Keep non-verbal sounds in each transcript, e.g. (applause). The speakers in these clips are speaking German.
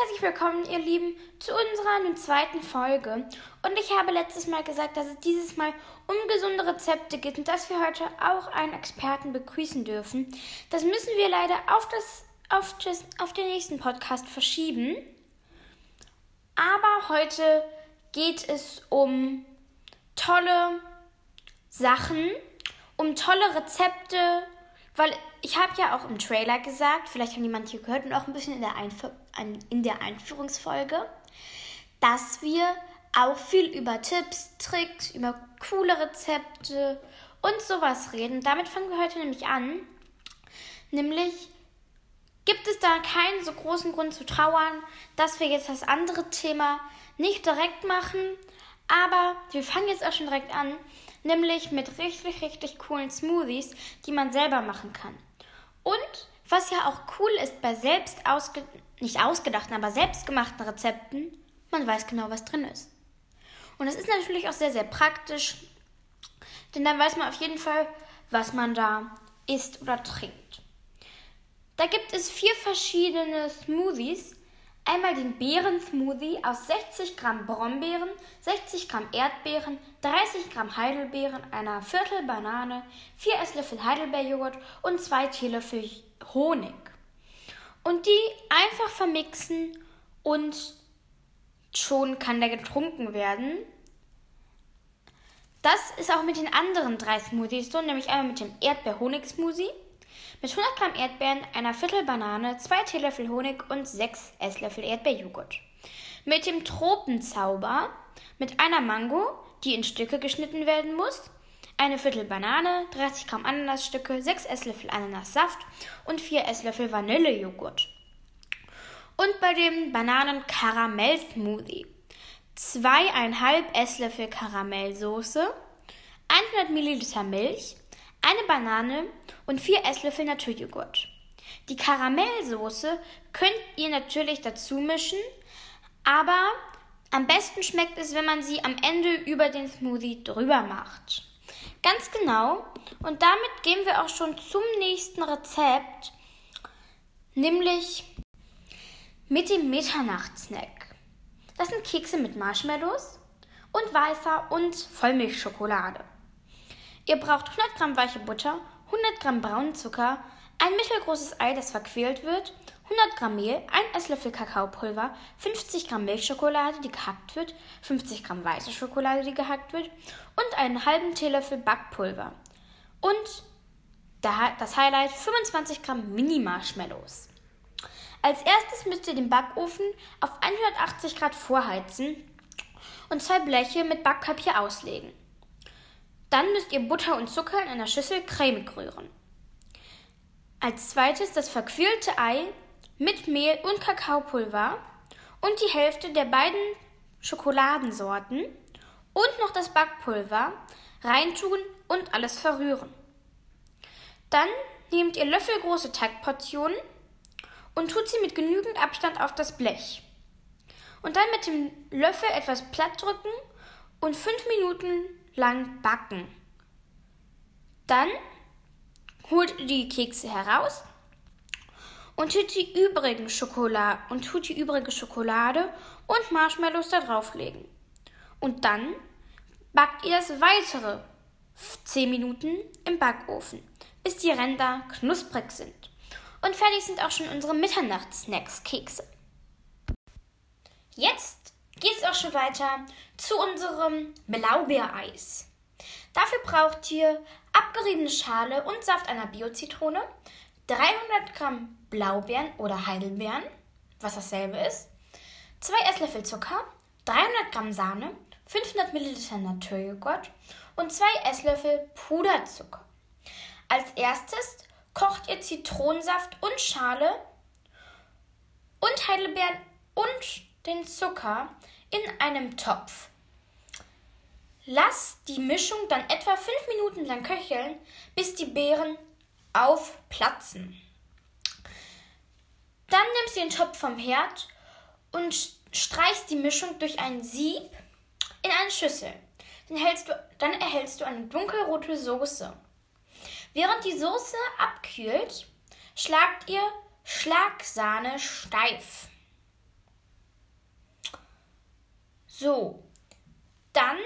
herzlich willkommen, ihr Lieben, zu unserer zweiten Folge. Und ich habe letztes Mal gesagt, dass es dieses Mal um gesunde Rezepte geht und dass wir heute auch einen Experten begrüßen dürfen. Das müssen wir leider auf, das, auf, das, auf den nächsten Podcast verschieben. Aber heute geht es um tolle Sachen, um tolle Rezepte, weil ich habe ja auch im Trailer gesagt, vielleicht haben die manche gehört und auch ein bisschen in der, Einf in der Einführungsfolge, dass wir auch viel über Tipps, Tricks, über coole Rezepte und sowas reden. Damit fangen wir heute nämlich an. Nämlich gibt es da keinen so großen Grund zu trauern, dass wir jetzt das andere Thema nicht direkt machen. Aber wir fangen jetzt auch schon direkt an, nämlich mit richtig, richtig coolen Smoothies, die man selber machen kann. Und was ja auch cool ist bei selbst ausge nicht ausgedachten, aber selbstgemachten Rezepten, man weiß genau, was drin ist. Und das ist natürlich auch sehr, sehr praktisch, denn dann weiß man auf jeden Fall, was man da isst oder trinkt. Da gibt es vier verschiedene Smoothies, Einmal den Beeren-Smoothie aus 60 Gramm Brombeeren, 60 Gramm Erdbeeren, 30 Gramm Heidelbeeren, einer Viertel Banane, 4 Esslöffel Heidelbeerjoghurt und 2 Teelöffel Honig. Und die einfach vermixen und schon kann der getrunken werden. Das ist auch mit den anderen drei Smoothies so, nämlich einmal mit dem Erdbeer-Honig-Smoothie mit 100 Gramm Erdbeeren, einer Viertel Banane, 2 Teelöffel Honig und 6 Esslöffel Erdbeerjoghurt. Mit dem Tropenzauber, mit einer Mango, die in Stücke geschnitten werden muss, eine Viertel Banane, 30 Gramm Ananasstücke, 6 Esslöffel Ananassaft und 4 Esslöffel Vanillejoghurt. Und bei dem Bananen-Karamell-Smoothie 2,5 Esslöffel Karamellsoße, 100 Milliliter Milch, eine Banane und vier Esslöffel Naturjoghurt. Die Karamellsoße könnt ihr natürlich dazu mischen, aber am besten schmeckt es, wenn man sie am Ende über den Smoothie drüber macht. Ganz genau. Und damit gehen wir auch schon zum nächsten Rezept, nämlich mit dem Mitternachtssnack. Das sind Kekse mit Marshmallows und weißer und Vollmilchschokolade. Ihr braucht 100 Gramm weiche Butter, 100 Gramm braunen Zucker, ein mittelgroßes Ei, das verquält wird, 100 Gramm Mehl, 1 Esslöffel Kakaopulver, 50 Gramm Milchschokolade, die gehackt wird, 50 Gramm weiße Schokolade, die gehackt wird und einen halben Teelöffel Backpulver. Und das Highlight 25 Gramm Mini-Marshmallows. Als erstes müsst ihr den Backofen auf 180 Grad vorheizen und zwei Bleche mit Backpapier auslegen. Dann müsst ihr Butter und Zucker in einer Schüssel cremig rühren. Als zweites das verquirlte Ei mit Mehl und Kakaopulver und die Hälfte der beiden Schokoladensorten und noch das Backpulver reintun und alles verrühren. Dann nehmt ihr löffelgroße Teigportionen und tut sie mit genügend Abstand auf das Blech. Und dann mit dem Löffel etwas platt drücken und fünf Minuten lang backen. Dann holt ihr die Kekse heraus und tut die übrigen Schokolade und tut die übrige Schokolade und Marshmallows da drauflegen. Und dann backt ihr das weitere 10 Minuten im Backofen, bis die Ränder knusprig sind. Und fertig sind auch schon unsere Mitternachtssnacks-Kekse. Jetzt geht es auch schon weiter zu unserem Blaubeereis. Dafür braucht ihr abgeriebene Schale und Saft einer Bio-Zitrone, 300 Gramm Blaubeeren oder Heidelbeeren, was dasselbe ist, 2 Esslöffel Zucker, 300 Gramm Sahne, 500 Milliliter Naturjoghurt und 2 Esslöffel Puderzucker. Als erstes kocht ihr Zitronensaft und Schale und Heidelbeeren und den Zucker in einem Topf. Lass die Mischung dann etwa 5 Minuten lang köcheln, bis die Beeren aufplatzen. Dann nimmst du den Topf vom Herd und streichst die Mischung durch ein Sieb in eine Schüssel. Dann, du, dann erhältst du eine dunkelrote Soße. Während die Soße abkühlt, schlagt ihr Schlagsahne steif. So, dann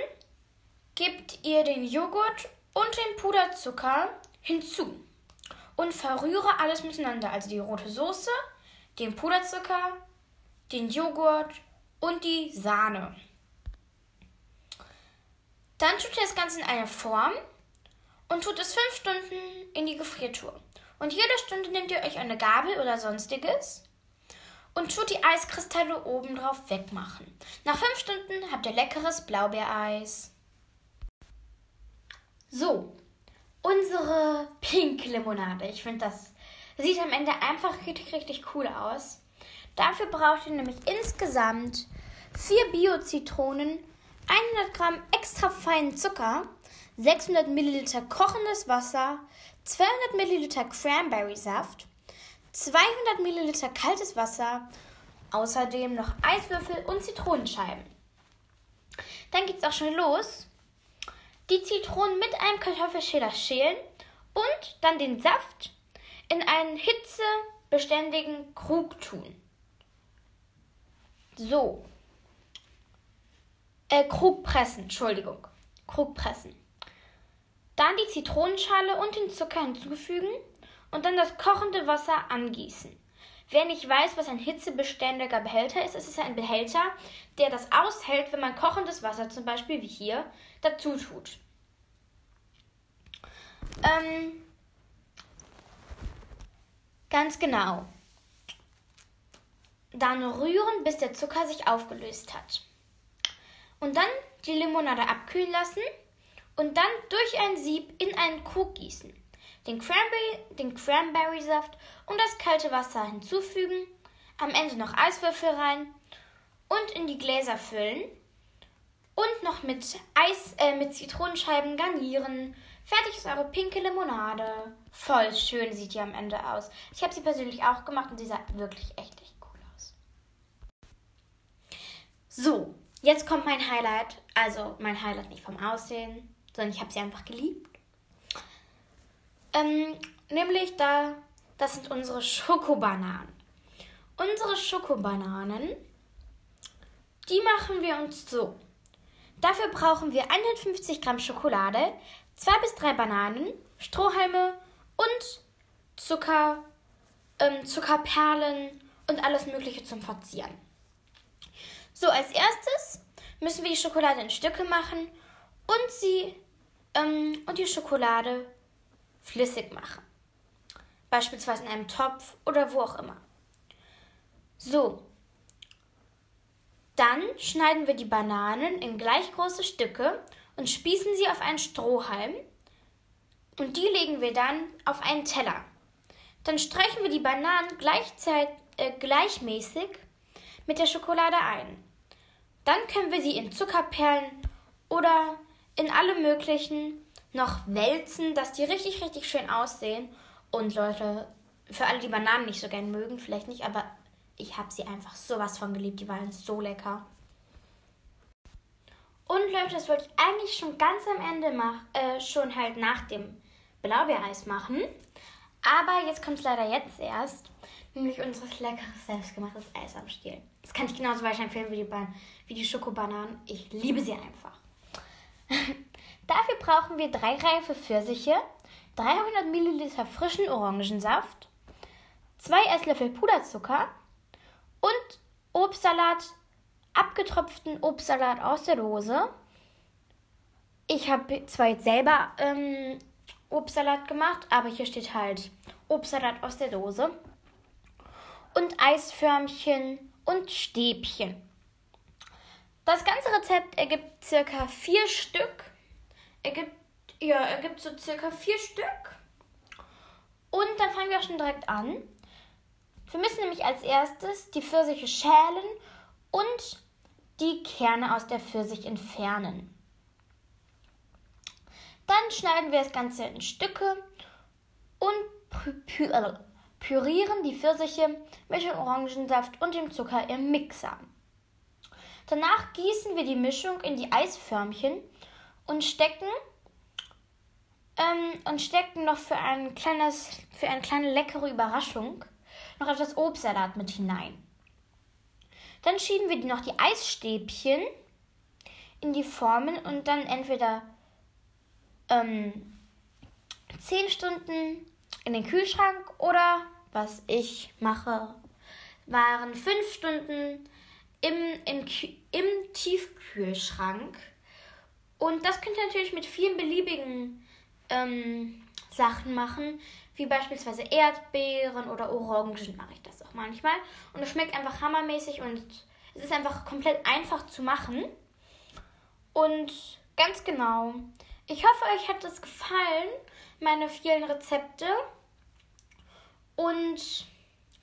gebt ihr den Joghurt und den Puderzucker hinzu und verrühre alles miteinander. Also die rote Soße, den Puderzucker, den Joghurt und die Sahne. Dann tut ihr das Ganze in eine Form und tut es fünf Stunden in die Gefriertruhe. Und jede Stunde nehmt ihr euch eine Gabel oder sonstiges und tut die Eiskristalle oben drauf wegmachen. Nach fünf Stunden habt ihr leckeres Blaubeereis. So, unsere Pink Limonade. Ich finde, das sieht am Ende einfach richtig, richtig cool aus. Dafür braucht ihr nämlich insgesamt vier Bio-Zitronen, 100 Gramm extra feinen Zucker, 600 Milliliter kochendes Wasser, 200 Milliliter Cranberry-Saft, 200 Milliliter kaltes Wasser, außerdem noch Eiswürfel und Zitronenscheiben. Dann geht's auch schon los. Die Zitronen mit einem Kartoffelschäler schälen und dann den Saft in einen hitzebeständigen Krug tun. So. Äh, Krug pressen, Entschuldigung. Krug pressen. Dann die Zitronenschale und den Zucker hinzufügen und dann das kochende Wasser angießen. Wer nicht weiß, was ein hitzebeständiger Behälter ist, es ist ein Behälter, der das aushält, wenn man kochendes Wasser zum Beispiel wie hier dazu tut. Ähm, ganz genau. Dann rühren, bis der Zucker sich aufgelöst hat. Und dann die Limonade abkühlen lassen und dann durch ein Sieb in einen Krug gießen. Den, Cranberry, den Cranberry-Saft und das kalte Wasser hinzufügen, am Ende noch Eiswürfel rein und in die Gläser füllen und noch mit Eis äh, mit Zitronenscheiben garnieren. Fertig ist eure pinke Limonade. Voll schön sieht die am Ende aus. Ich habe sie persönlich auch gemacht und sie sah wirklich echt, echt cool aus. So, jetzt kommt mein Highlight. Also mein Highlight nicht vom Aussehen, sondern ich habe sie einfach geliebt. Ähm, nämlich da, das sind unsere Schokobananen. Unsere Schokobananen, die machen wir uns so. Dafür brauchen wir 150 Gramm Schokolade, 2 bis 3 Bananen, Strohhalme und Zucker, ähm, Zuckerperlen und alles Mögliche zum Verzieren. So, als erstes müssen wir die Schokolade in Stücke machen und sie ähm, und die Schokolade flüssig machen. Beispielsweise in einem Topf oder wo auch immer. So. Dann schneiden wir die Bananen in gleich große Stücke und spießen sie auf einen Strohhalm. Und die legen wir dann auf einen Teller. Dann streichen wir die Bananen gleichzeitig, äh, gleichmäßig mit der Schokolade ein. Dann können wir sie in Zuckerperlen oder in alle möglichen noch wälzen, dass die richtig, richtig schön aussehen. Und Leute, für alle, die Bananen nicht so gern mögen, vielleicht nicht, aber ich habe sie einfach sowas von geliebt. Die waren so lecker. Und Leute, das wollte ich eigentlich schon ganz am Ende machen, äh, schon halt nach dem Blaubeereis machen. Aber jetzt kommt es leider jetzt erst, nämlich unser leckeres, selbstgemachtes Eis am Stiel. Das kann ich genauso weiter empfehlen wie die, wie die Schokobananen. Ich liebe sie einfach. (laughs) Dafür brauchen wir drei reife Pfirsiche, 300 Milliliter frischen Orangensaft, zwei Esslöffel Puderzucker und Obstsalat, abgetropften Obstsalat aus der Dose. Ich habe zwar jetzt selber ähm, Obstsalat gemacht, aber hier steht halt Obstsalat aus der Dose und Eisförmchen und Stäbchen. Das ganze Rezept ergibt circa vier Stück er gibt, ja, er gibt so circa vier Stück. Und dann fangen wir auch schon direkt an. Wir müssen nämlich als erstes die Pfirsiche schälen und die Kerne aus der Pfirsich entfernen. Dann schneiden wir das Ganze in Stücke und pürieren die Pfirsiche mit dem Orangensaft und dem Zucker im Mixer. Danach gießen wir die Mischung in die Eisförmchen und stecken ähm, und stecken noch für ein kleines, für eine kleine leckere Überraschung noch etwas Obstsalat mit hinein. Dann schieben wir noch die Eisstäbchen in die Formen und dann entweder ähm, 10 Stunden in den Kühlschrank oder was ich mache, waren 5 Stunden im, im, im Tiefkühlschrank. Und das könnt ihr natürlich mit vielen beliebigen ähm, Sachen machen, wie beispielsweise Erdbeeren oder Orangen mache ich das auch manchmal. Und es schmeckt einfach hammermäßig und es ist einfach komplett einfach zu machen. Und ganz genau, ich hoffe, euch hat es gefallen, meine vielen Rezepte. Und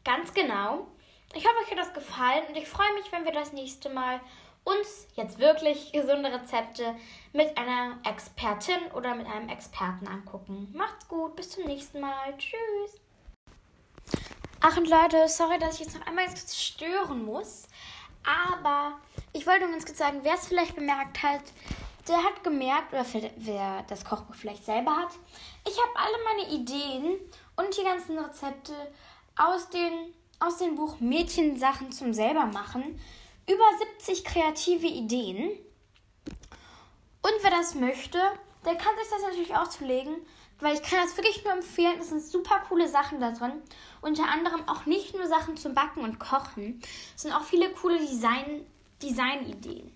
ganz genau, ich hoffe, euch hat das gefallen und ich freue mich, wenn wir das nächste Mal uns jetzt wirklich gesunde Rezepte mit einer Expertin oder mit einem Experten angucken. Macht's gut, bis zum nächsten Mal. Tschüss. Ach und Leute, sorry, dass ich jetzt noch einmal kurz stören muss. Aber ich wollte nur ganz kurz sagen, wer es vielleicht bemerkt hat, der hat gemerkt, oder wer das Kochbuch vielleicht selber hat, ich habe alle meine Ideen und die ganzen Rezepte aus, den, aus dem Buch Mädchensachen zum selber machen über 70 kreative Ideen. Und wer das möchte, der kann sich das natürlich auch zulegen, weil ich kann das wirklich nur empfehlen. Es sind super coole Sachen da drin. Unter anderem auch nicht nur Sachen zum Backen und Kochen, sondern auch viele coole Design, Design-Ideen.